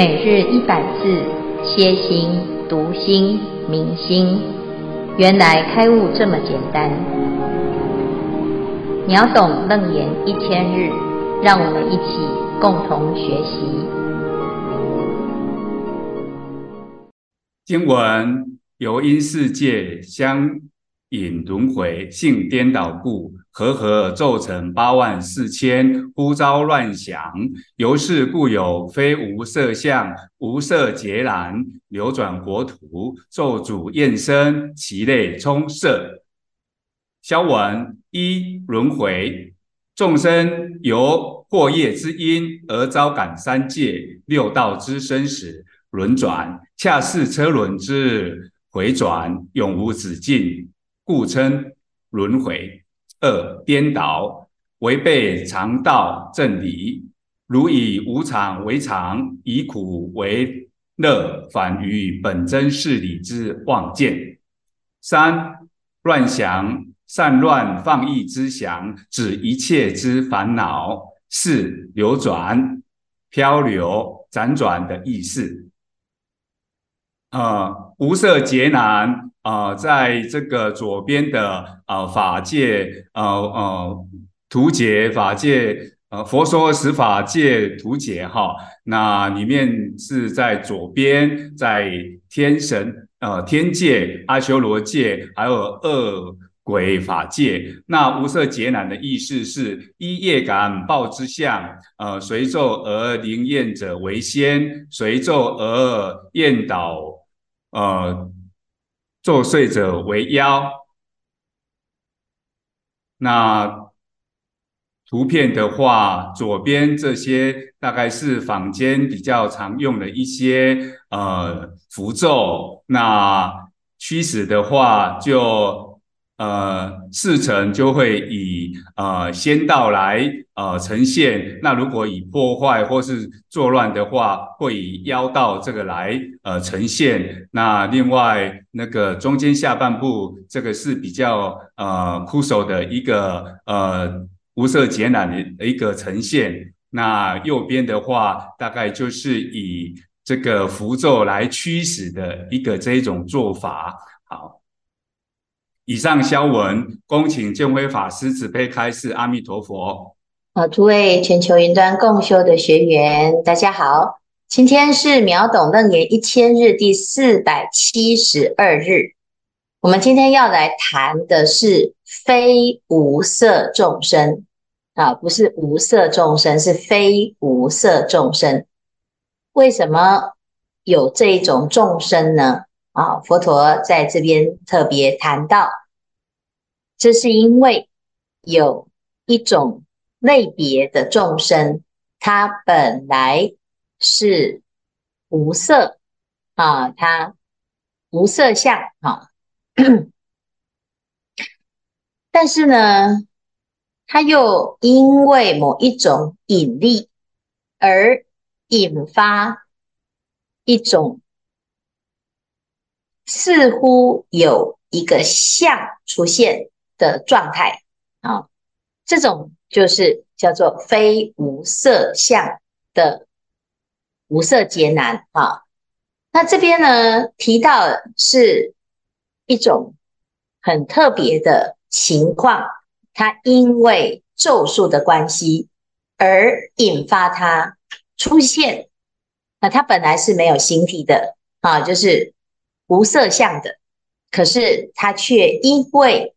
每日一百字，歇心、读心、明心，原来开悟这么简单。秒懂楞严一千日，让我们一起共同学习。经文由因世界相引轮回，性颠倒故。和合奏成八万四千，呼召乱想，由是故有非无色相、无色劫难，流转国土，咒诅厌生，其类充塞。消文一轮回，众生由惑业之因而遭感三界六道之生死轮转，恰似车轮之回转，永无止境，故称轮回。二颠倒，违背常道正理，如以无常为常，以苦为乐，反于本真事理之妄见。三乱想，散乱放逸之想，指一切之烦恼。四流转，漂流辗转的意思。呃，无色劫难。啊、呃，在这个左边的呃法界呃呃图解法界呃佛说十法界图解哈，那里面是在左边，在天神呃天界、阿修罗界，还有恶鬼法界。那无色劫难的意思是依业感报之相，呃随咒而灵验者为先，随咒而颠倒呃。作祟者为妖。那图片的话，左边这些大概是坊间比较常用的一些呃符咒。那驱使的话就。呃，事成就会以呃仙道来呃呈现。那如果以破坏或是作乱的话，会以妖道这个来呃呈现。那另外那个中间下半部这个是比较呃枯手的一个呃无色劫难的一个呈现。那右边的话，大概就是以这个符咒来驱使的一个这一种做法。好。以上消文，恭请见辉法师慈悲开示。阿弥陀佛。好，诸位全球云端共修的学员，大家好。今天是秒懂楞严一千日第四百七十二日。我们今天要来谈的是非无色众生啊，不是无色众生，是非无色众生。为什么有这种众生呢？啊，佛陀在这边特别谈到。这是因为有一种类别的众生，他本来是无色啊，他无色相啊，但是呢，他又因为某一种引力而引发一种似乎有一个相出现。的状态啊，这种就是叫做非无色相的无色劫难啊。那这边呢，提到是一种很特别的情况，它因为咒术的关系而引发它出现。那它本来是没有形体的啊，就是无色相的，可是它却因为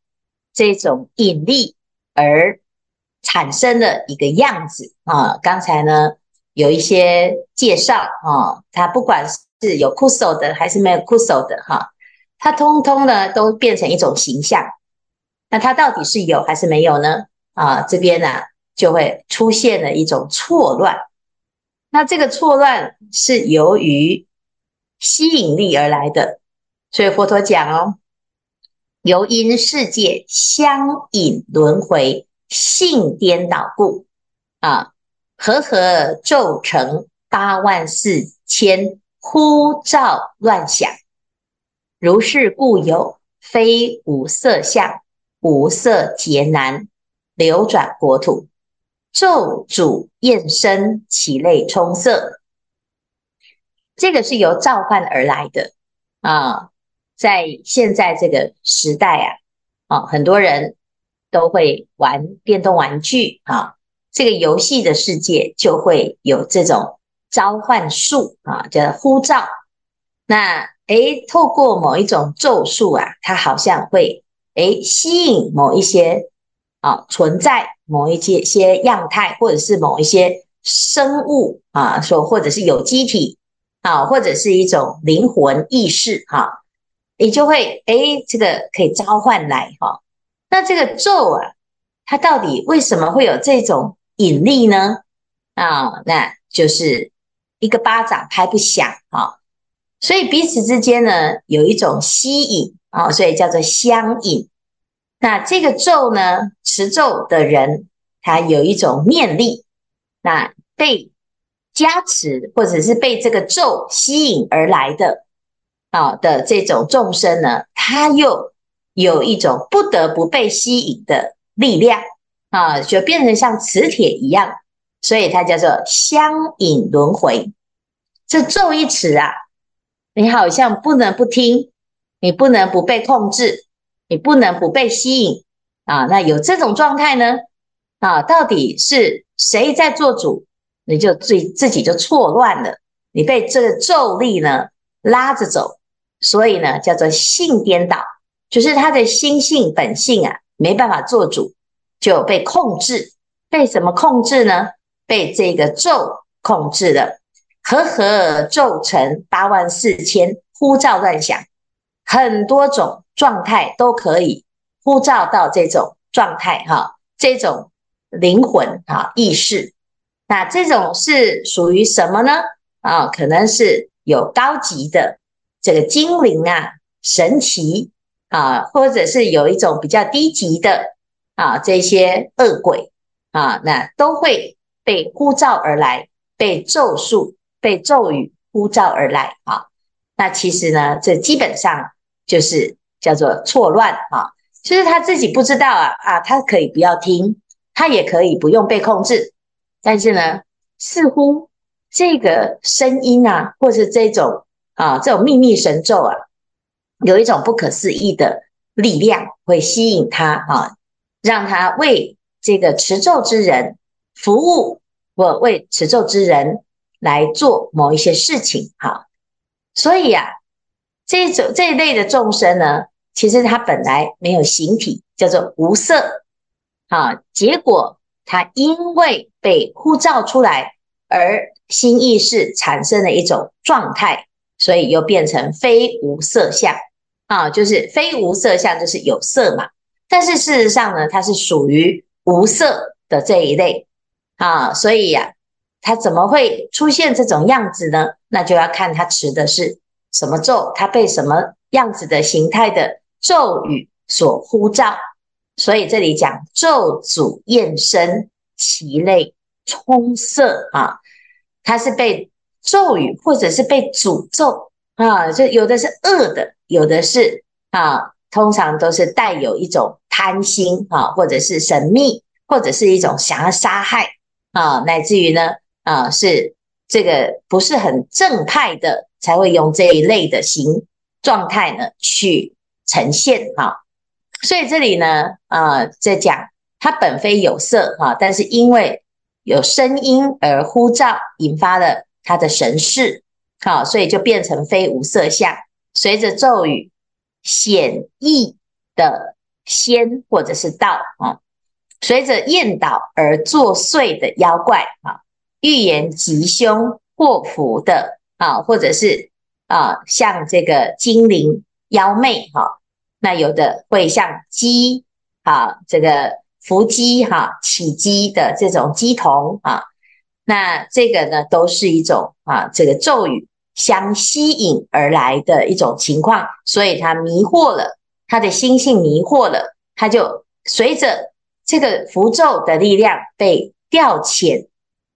这种引力而产生的一个样子啊，刚才呢有一些介绍啊，它不管是有枯手的还是没有枯手的哈，它通通呢都变成一种形象。那它到底是有还是没有呢？啊，这边呢就会出现了一种错乱。那这个错乱是由于吸引力而来的，所以佛陀讲哦。由因世界相引轮回，性颠倒故，啊，和合骤成八万四千，呼召乱想。如是故有非无色相、无色劫难，流转国土，咒主厌生，其类充色。这个是由召唤而来的啊。在现在这个时代啊，啊，很多人都会玩电动玩具啊，这个游戏的世界就会有这种召唤术啊，叫呼召。那诶，透过某一种咒术啊，它好像会诶吸引某一些啊存在某一些些样态，或者是某一些生物啊，说或者是有机体啊，或者是一种灵魂意识哈、啊，你就会诶，这个可以召唤来哈、那这个咒啊，它到底为什么会有这种引力呢？啊，那就是一个巴掌拍不响啊。所以彼此之间呢，有一种吸引啊，所以叫做相引。那这个咒呢，持咒的人，他有一种念力，那被加持或者是被这个咒吸引而来的啊的这种众生呢，他又有一种不得不被吸引的力量啊，就变成像磁铁一样，所以它叫做相引轮回。这咒一词啊。你好像不能不听，你不能不被控制，你不能不被吸引啊！那有这种状态呢？啊，到底是谁在做主？你就自自己就错乱了，你被这个咒力呢拉着走，所以呢叫做性颠倒，就是他的心性本性啊没办法做主，就被控制。被什么控制呢？被这个咒控制了。和合咒成八万四千，呼召乱想，很多种状态都可以呼召到这种状态哈，这种灵魂哈意识，那这种是属于什么呢？啊，可能是有高级的这个精灵啊、神奇啊，或者是有一种比较低级的啊这些恶鬼啊，那都会被呼召而来，被咒术。被咒语呼召而来啊，那其实呢，这基本上就是叫做错乱啊，其实他自己不知道啊啊，他可以不要听，他也可以不用被控制，但是呢，似乎这个声音啊，或是这种啊这种秘密神咒啊，有一种不可思议的力量会吸引他啊，让他为这个持咒之人服务，或为持咒之人。来做某一些事情，哈，所以呀、啊，这种这一类的众生呢，其实他本来没有形体，叫做无色，啊，结果他因为被呼召出来，而心意识产生了一种状态，所以又变成非无色相，啊，就是非无色相就是有色嘛，但是事实上呢，它是属于无色的这一类，啊，所以呀、啊。他怎么会出现这种样子呢？那就要看它持的是什么咒，它被什么样子的形态的咒语所呼召。所以这里讲咒诅焰身，其类充色啊，它是被咒语或者是被诅咒啊，就有的是恶的，有的是啊，通常都是带有一种贪心啊，或者是神秘，或者是一种想要杀害啊，乃至于呢。啊，是这个不是很正派的，才会用这一类的形状态呢去呈现哈。所以这里呢，啊，在讲它本非有色哈，但是因为有声音而呼召，引发了它的神识，好，所以就变成非无色相。随着咒语显异的仙或者是道啊，随着焰倒而作祟的妖怪啊。预言吉凶祸福的啊，或者是啊，像这个精灵妖魅哈，那有的会像鸡啊，这个伏鸡哈，起鸡的这种鸡童啊，那这个呢，都是一种啊，这个咒语相吸引而来的一种情况，所以他迷惑了他的心性，迷惑了，他就随着这个符咒的力量被调遣。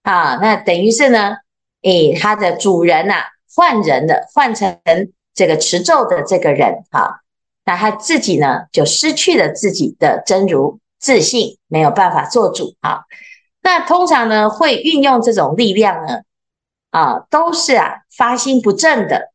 啊，那等于是呢，诶，他的主人呐、换人了，换成这个持咒的这个人啊，那他自己呢就失去了自己的真如自信，没有办法做主啊。那通常呢会运用这种力量呢，啊，都是啊发心不正的。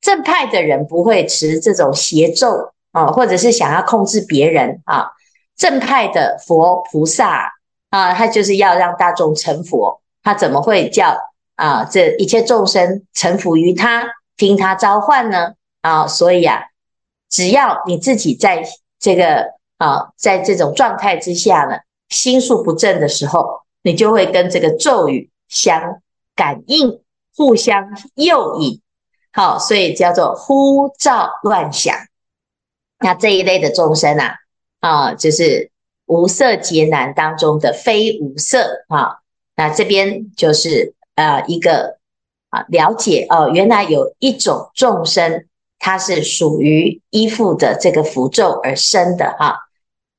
正派的人不会持这种邪咒啊，或者是想要控制别人啊。正派的佛菩萨啊，他就是要让大众成佛，他怎么会叫啊这一切众生臣服于他，听他召唤呢？啊，所以啊，只要你自己在这个啊，在这种状态之下呢，心术不正的时候，你就会跟这个咒语相感应，互相诱引。好，所以叫做呼召乱想。那这一类的众生啊，啊，就是无色劫难当中的非无色啊。那这边就是呃一个啊了解哦，原来有一种众生，它是属于依附的这个符咒而生的哈。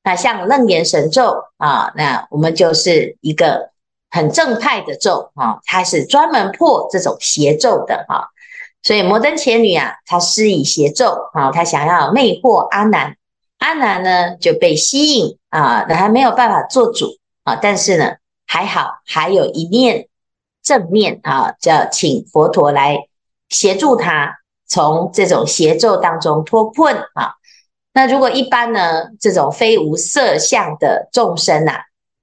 那像楞严神咒啊，那我们就是一个很正派的咒啊，它是专门破这种邪咒的哈。所以摩登伽女啊，她施以邪咒啊，她想要魅惑阿难，阿难呢就被吸引啊，那还没有办法做主啊，但是呢还好，还有一念正面啊，叫请佛陀来协助他从这种邪咒当中脱困啊。那如果一般呢，这种非无色相的众生呐，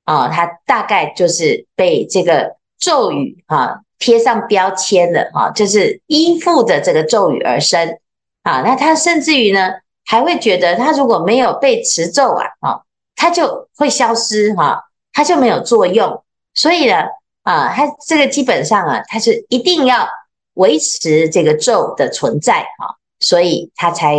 啊，他大概就是被这个咒语啊。贴上标签的啊，就是依附着这个咒语而生啊。那他甚至于呢，还会觉得他如果没有被持咒啊，啊，他就会消失哈，他就没有作用。所以呢，啊，他这个基本上啊，他是一定要维持这个咒的存在啊，所以他才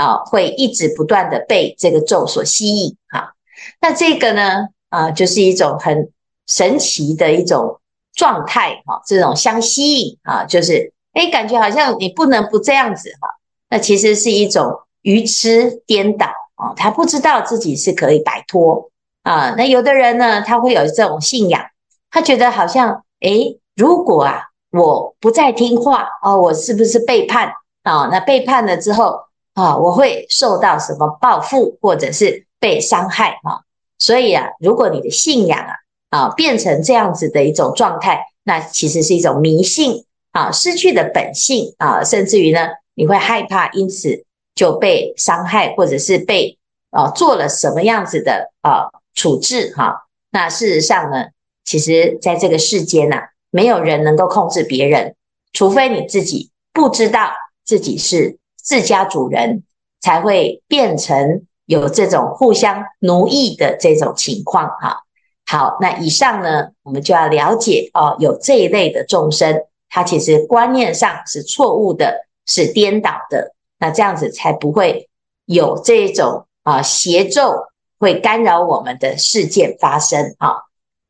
啊会一直不断的被这个咒所吸引哈。那这个呢，啊，就是一种很神奇的一种。状态哈，这种相吸引啊，就是诶，感觉好像你不能不这样子哈。那其实是一种愚痴颠倒啊，他不知道自己是可以摆脱啊。那有的人呢，他会有这种信仰，他觉得好像诶，如果啊我不再听话哦，我是不是背叛啊？那背叛了之后啊，我会受到什么报复，或者是被伤害啊？所以啊，如果你的信仰啊，啊，变成这样子的一种状态，那其实是一种迷信啊，失去的本性啊，甚至于呢，你会害怕，因此就被伤害，或者是被啊做了什么样子的啊处置哈、那事实上呢，其实在这个世间呐、啊，没有人能够控制别人，除非你自己不知道自己是自家主人，才会变成有这种互相奴役的这种情况哈。好，那以上呢，我们就要了解哦，有这一类的众生，他其实观念上是错误的，是颠倒的，那这样子才不会有这种啊邪咒会干扰我们的事件发生啊。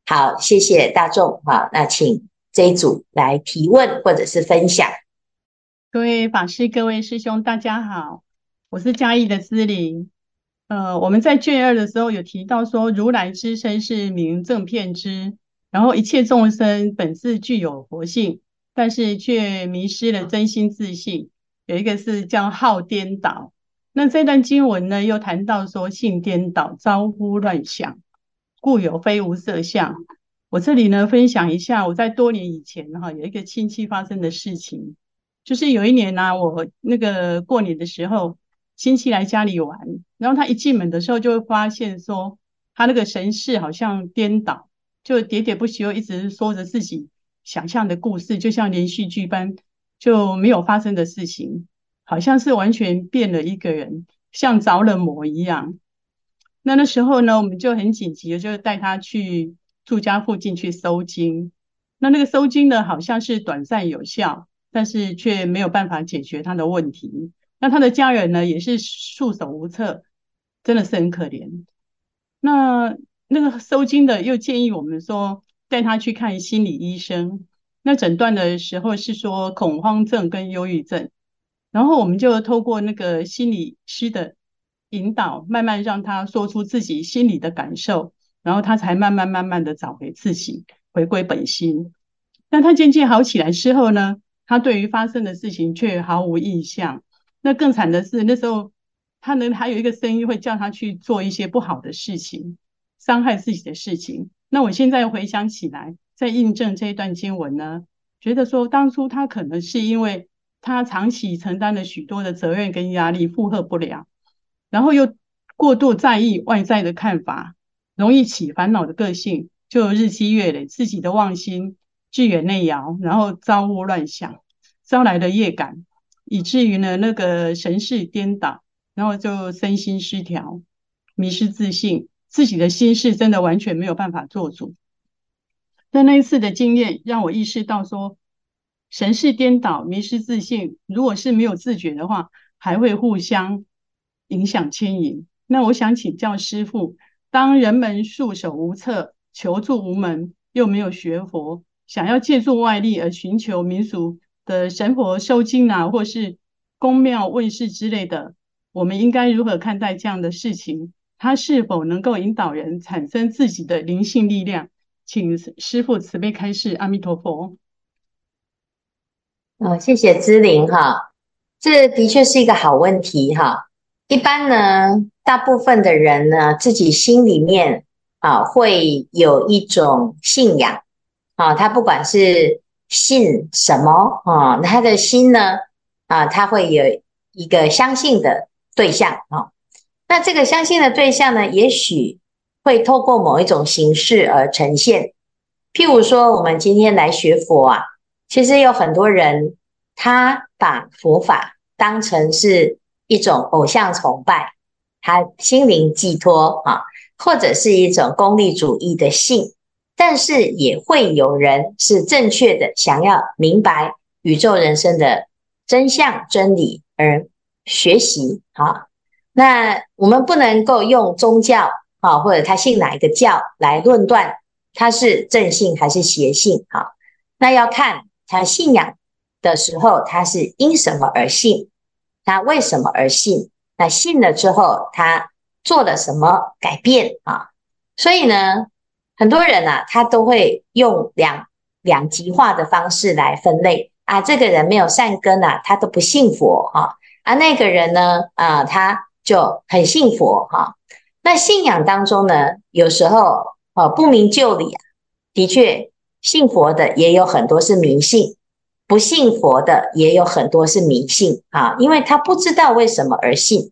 好，谢谢大众啊，那请这一组来提问或者是分享。各位法师、各位师兄，大家好，我是嘉义的姿玲。呃，我们在卷二的时候有提到说，如来之身是名正片之，然后一切众生本自具有佛性，但是却迷失了真心自信。有一个是叫好颠倒。那这段经文呢，又谈到说性颠倒，招呼乱想，故有非无色相。我这里呢，分享一下我在多年以前哈，有一个亲戚发生的事情，就是有一年呢、啊，我那个过年的时候。亲戚来家里玩，然后他一进门的时候就会发现说，他那个神识好像颠倒，就喋喋不休，一直说着自己想象的故事，就像连续剧般，就没有发生的事情，好像是完全变了一个人，像着了魔一样。那那时候呢，我们就很紧急的，就带他去住家附近去收惊。那那个收惊呢，好像是短暂有效，但是却没有办法解决他的问题。那他的家人呢，也是束手无策，真的是很可怜。那那个收惊的又建议我们说，带他去看心理医生。那诊断的时候是说恐慌症跟忧郁症，然后我们就透过那个心理师的引导，慢慢让他说出自己心里的感受，然后他才慢慢慢慢的找回自己，回归本心。那他渐渐好起来之后呢，他对于发生的事情却毫无印象。那更惨的是，那时候他呢还有一个声音会叫他去做一些不好的事情，伤害自己的事情。那我现在回想起来，在印证这一段经文呢，觉得说当初他可能是因为他长期承担了许多的责任跟压力，负荷不了，然后又过度在意外在的看法，容易起烦恼的个性，就日积月累，自己的妄心聚远内摇，然后造物乱想，招来的业感，以至于呢那个神识颠倒，然后就身心失调，迷失自信，自己的心事真的完全没有办法做主。但那一次的经验让我意识到说，神识颠倒、迷失自信，如果是没有自觉的话，还会互相影响牵引。那我想请教师父，当人们束手无策、求助无门，又没有学佛，想要借助外力而寻求民俗的神佛收惊啊，或是宫庙问世之类的，我们应该如何看待这样的事情？它是否能够引导人产生自己的灵性力量？请师父慈悲开示，阿弥陀佛。哦，谢谢姿玲哈，这的确是一个好问题哈。一般呢，大部分的人呢，自己心里面啊，会有一种信仰啊，他不管是信什么啊，他的心呢啊，他会有一个相信的对象啊。那这个相信的对象呢，也许。会透过某一种形式而呈现，譬如说，我们今天来学佛啊，其实有很多人他把佛法当成是一种偶像崇拜，他心灵寄托啊，或者是一种功利主义的信，但是也会有人是正确的，想要明白宇宙人生的真相真理而学习啊。那我们不能够用宗教。啊，或者他信哪一个教来论断他是正信还是邪信？哈，那要看他信仰的时候，他是因什么而信，他为什么而信？那信了之后，他做了什么改变？啊，所以呢，很多人啊，他都会用两两极化的方式来分类啊，这个人没有善根啊，他都不信佛哈，啊，那个人呢，啊，他就很信佛哈。那信仰当中呢，有时候啊不明就里啊，的确信佛的也有很多是迷信，不信佛的也有很多是迷信啊，因为他不知道为什么而信。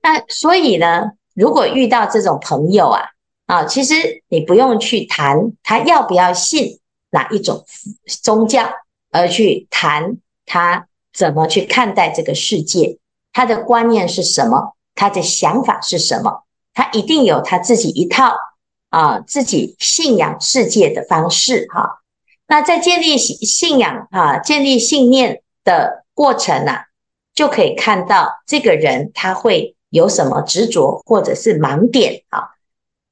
那所以呢，如果遇到这种朋友啊啊，其实你不用去谈他要不要信哪一种宗教，而去谈他怎么去看待这个世界，他的观念是什么，他的想法是什么。他一定有他自己一套啊，自己信仰世界的方式哈、那在建立信信仰啊，建立信念的过程啊，就可以看到这个人他会有什么执着或者是盲点啊。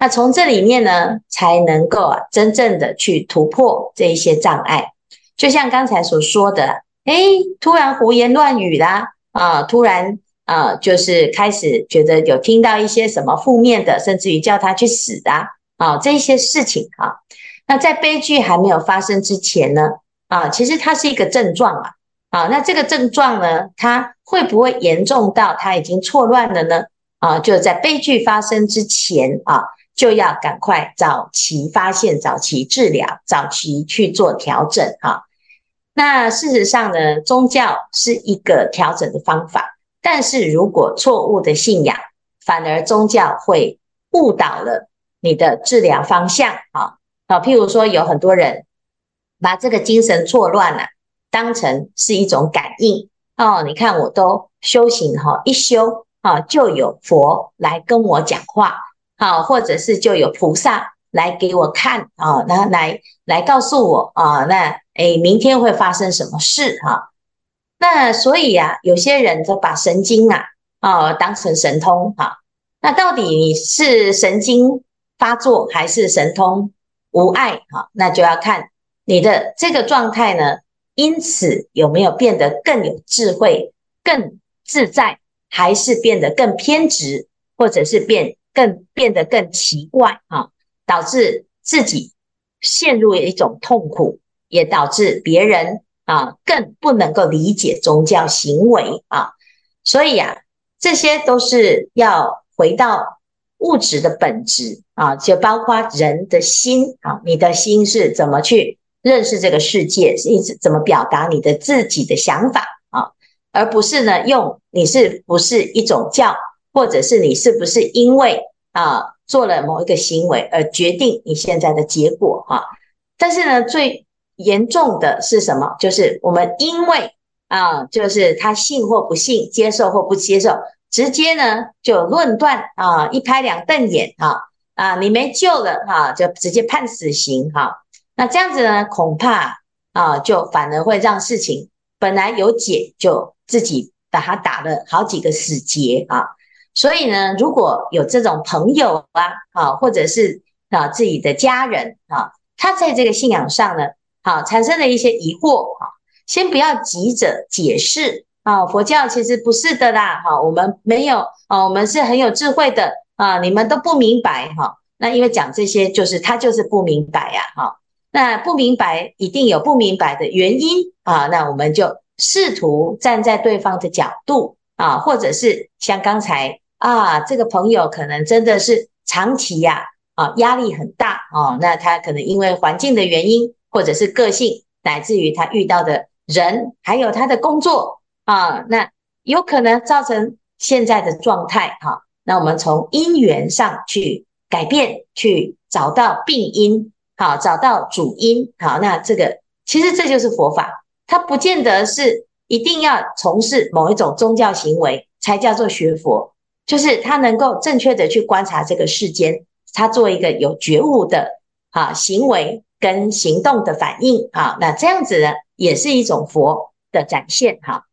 那从这里面呢，才能够啊，真正的去突破这一些障碍。就像刚才所说的，哎，突然胡言乱语啦，啊，突然。啊，就是开始觉得有听到一些什么负面的，甚至于叫他去死的啊，啊这些事情啊。那在悲剧还没有发生之前呢，啊，其实它是一个症状啊。啊，那这个症状呢，它会不会严重到他已经错乱了呢？啊，就在悲剧发生之前啊，就要赶快早期发现、早期治疗、早期去做调整啊。那事实上呢，宗教是一个调整的方法。但是如果错误的信仰，反而宗教会误导了你的治疗方向啊啊！譬如说，有很多人把这个精神错乱了，当成是一种感应哦。你看，我都修行哈，一修啊，就有佛来跟我讲话啊，或者是就有菩萨来给我看啊，然后来来告诉我啊，那诶，明天会发生什么事哈？那所以啊，有些人就把神经啊啊、哦、当成神通哈。那到底你是神经发作还是神通无碍哈？那就要看你的这个状态呢，因此有没有变得更有智慧、更自在，还是变得更偏执，或者是变更变得更奇怪啊？导致自己陷入一种痛苦，也导致别人。啊，更不能够理解宗教行为啊，所以啊，这些都是要回到物质的本质啊，就包括人的心啊，你的心是怎么去认识这个世界，是一直怎么表达你的自己的想法啊，而不是呢用你是不是一种教，或者是你是不是因为啊做了某一个行为而决定你现在的结果啊。但是呢，最严重的是什么？就是我们因为啊，就是他信或不信，接受或不接受，直接呢就论断啊，一拍两瞪眼啊啊，你没救了、啊，就直接判死刑哈、啊。那这样子呢，恐怕啊，就反而会让事情本来有解，就自己把他打了好几个死结啊。所以呢，如果有这种朋友啊，啊，或者是啊自己的家人啊，他在这个信仰上呢，好、啊、产生了一些疑惑啊。先不要急着解释啊，佛教其实不是的啦，哈，我们没有啊，我们是很有智慧的啊，你们都不明白哈。那因为讲这些，就是他就是不明白呀，哈。那不明白一定有不明白的原因啊，那我们就试图站在对方的角度啊，或者是像刚才啊，这个朋友可能真的是长期呀啊压力很大啊，那他可能因为环境的原因，或者是个性，乃至于他遇到的。人还有他的工作啊，那有可能造成现在的状态哈。那我们从因缘上去改变，去找到病因，好，找到主因，好，那这个其实这就是佛法，它不见得是一定要从事某一种宗教行为才叫做学佛，就是他能够正确的去观察这个世间，他做一个有觉悟的啊行为跟行动的反应啊，那这样子呢？也是一种佛的展现哈，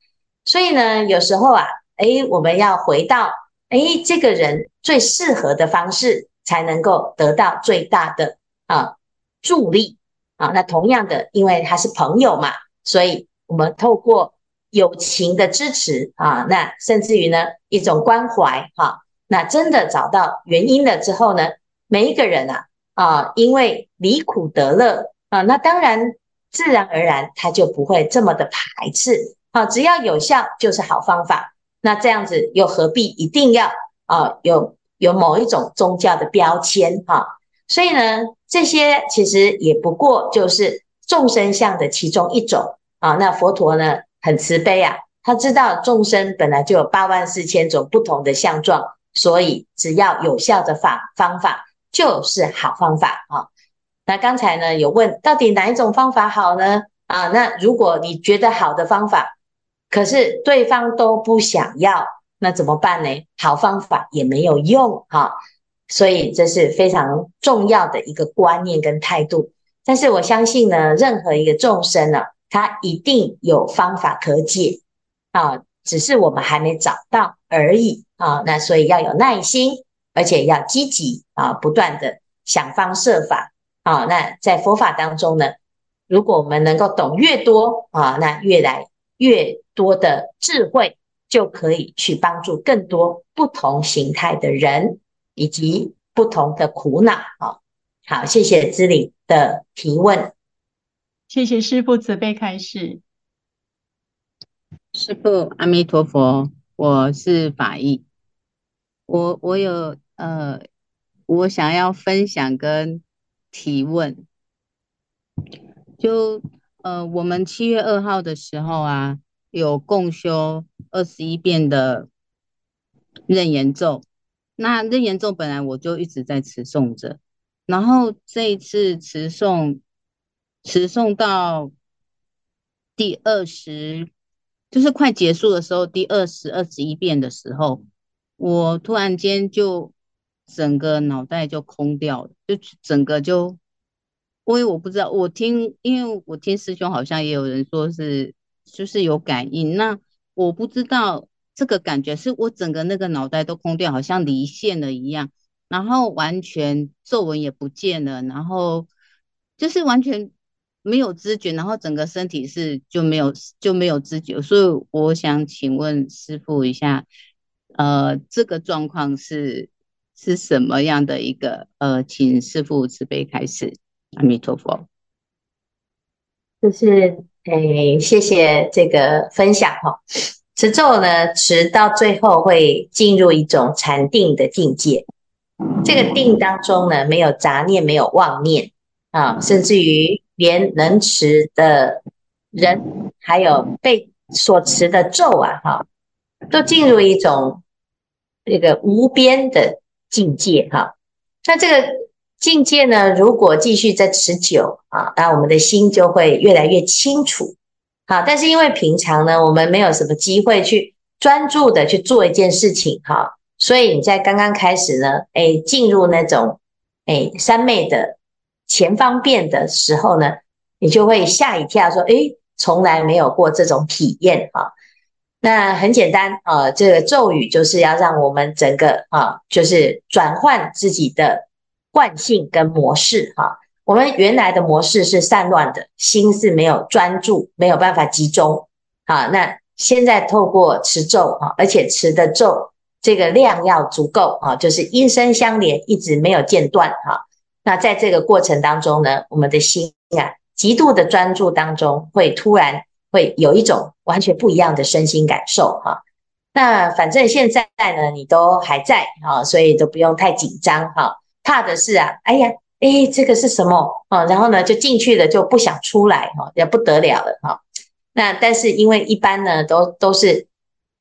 所以呢，有时候啊，诶，我们要回到诶，这个人最适合的方式，才能够得到最大的啊助力啊。那同样的，因为他是朋友嘛，所以我们透过友情的支持啊，那甚至于呢一种关怀哈，那真的找到原因了之后呢，每一个人啊啊，因为离苦得乐啊，那当然。自然而然，他就不会这么的排斥。啊，只要有效就是好方法。那这样子又何必一定要啊有有某一种宗教的标签哈？所以呢，这些其实也不过就是众生相的其中一种啊。那佛陀呢很慈悲啊，他知道众生本来就有八万四千种不同的相状，所以只要有效的法方法就是好方法啊。那刚才呢有问到底哪一种方法好呢？啊，那如果你觉得好的方法，可是对方都不想要，那怎么办呢？好方法也没有用哈，所以这是非常重要的一个观念跟态度。但是我相信呢，任何一个众生呢，他一定有方法可解啊，只是我们还没找到而已啊。那所以要有耐心，而且要积极啊，不断的想方设法。啊，那在佛法当中呢，如果我们能够懂越多啊，那越来越多的智慧就可以去帮助更多不同形态的人以及不同的苦恼。啊，好，谢谢知礼的提问，谢谢师父慈悲开示。师父阿弥陀佛，我是法义，我我有呃，我想要分享跟。提问，就呃，我们七月二号的时候啊，有共修二十一遍的任严咒。那任严咒本来我就一直在持诵着，然后这一次持诵，持诵到第二十，就是快结束的时候，第二十二十一遍的时候，我突然间就。整个脑袋就空掉了，就整个就，因为我不知道，我听，因为我听师兄好像也有人说是，就是有感应，那我不知道这个感觉是我整个那个脑袋都空掉，好像离线了一样，然后完全皱纹也不见了，然后就是完全没有知觉，然后整个身体是就没有就没有知觉，所以我想请问师傅一下，呃，这个状况是？是什么样的一个呃，请师傅慈悲开始，阿弥陀佛。就是诶、哎，谢谢这个分享哈。持咒呢，持到最后会进入一种禅定的境界。这个定当中呢，没有杂念，没有妄念啊，甚至于连能持的人，还有被所持的咒啊，哈，都进入一种这个无边的境界哈。那这个境界呢，如果继续在持久啊，那我们的心就会越来越清楚。好，但是因为平常呢，我们没有什么机会去专注的去做一件事情哈，所以你在刚刚开始呢，哎，进入那种哎三昧的前方便的时候呢，你就会吓一跳，说，哎，从来没有过这种体验哈。那很简单啊，这个咒语就是要让我们整个啊，就是转换自己的惯性跟模式哈。我们原来的模式是散乱的，心是没有专注，没有办法集中。啊，那现在透过持咒啊，而且持的咒这个量要足够啊，就是音声相连，一直没有间断哈。那在这个过程当中呢，我们的心啊，极度的专注当中，会突然。会有一种完全不一样的身心感受哈，那反正现在呢，你都还在哈，所以都不用太紧张哈。怕的是啊，哎呀，哎，这个是什么啊？然后呢，就进去了就不想出来哈，也不得了了哈。那但是因为一般呢，都都是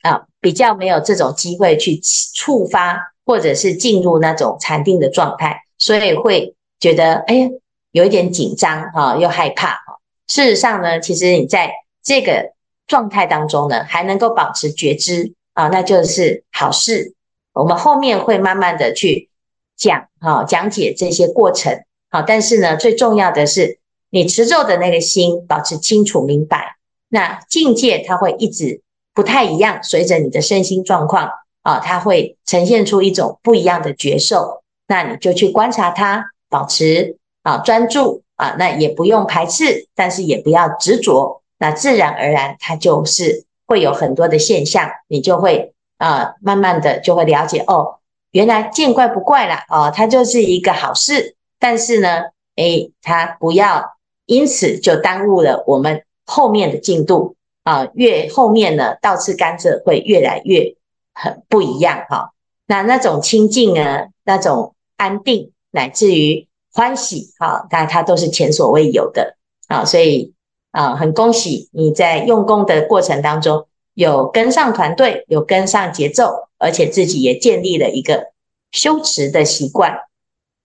啊，比较没有这种机会去触发或者是进入那种禅定的状态，所以会觉得哎呀，有一点紧张哈，又害怕哈。事实上呢，其实你在这个状态当中呢，还能够保持觉知啊，那就是好事。我们后面会慢慢的去讲哈，讲解这些过程。好，但是呢，最重要的是你持咒的那个心保持清楚明白。那境界它会一直不太一样，随着你的身心状况啊，它会呈现出一种不一样的觉受。那你就去观察它，保持啊专注啊，那也不用排斥，但是也不要执着。那自然而然，它就是会有很多的现象，你就会啊、慢慢的就会了解哦，原来见怪不怪啦，哦，它就是一个好事。但是呢，诶，它不要因此就耽误了我们后面的进度啊、越后面呢，倒吃甘蔗会越来越很不一样哈、哦。那那种清净呢，那种安定，乃至于欢喜哈，那、它都是前所未有的啊、所以。啊，很恭喜你在用功的过程当中有跟上团队，有跟上节奏，而且自己也建立了一个修持的习惯，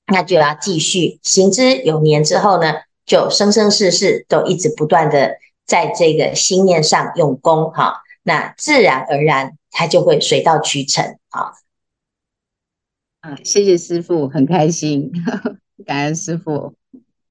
那就要继续行之有年之后呢，就生生世世都一直不断的在这个心念上用功哈，那自然而然它就会水到渠成啊。啊，谢谢师傅，很开心，感恩师傅。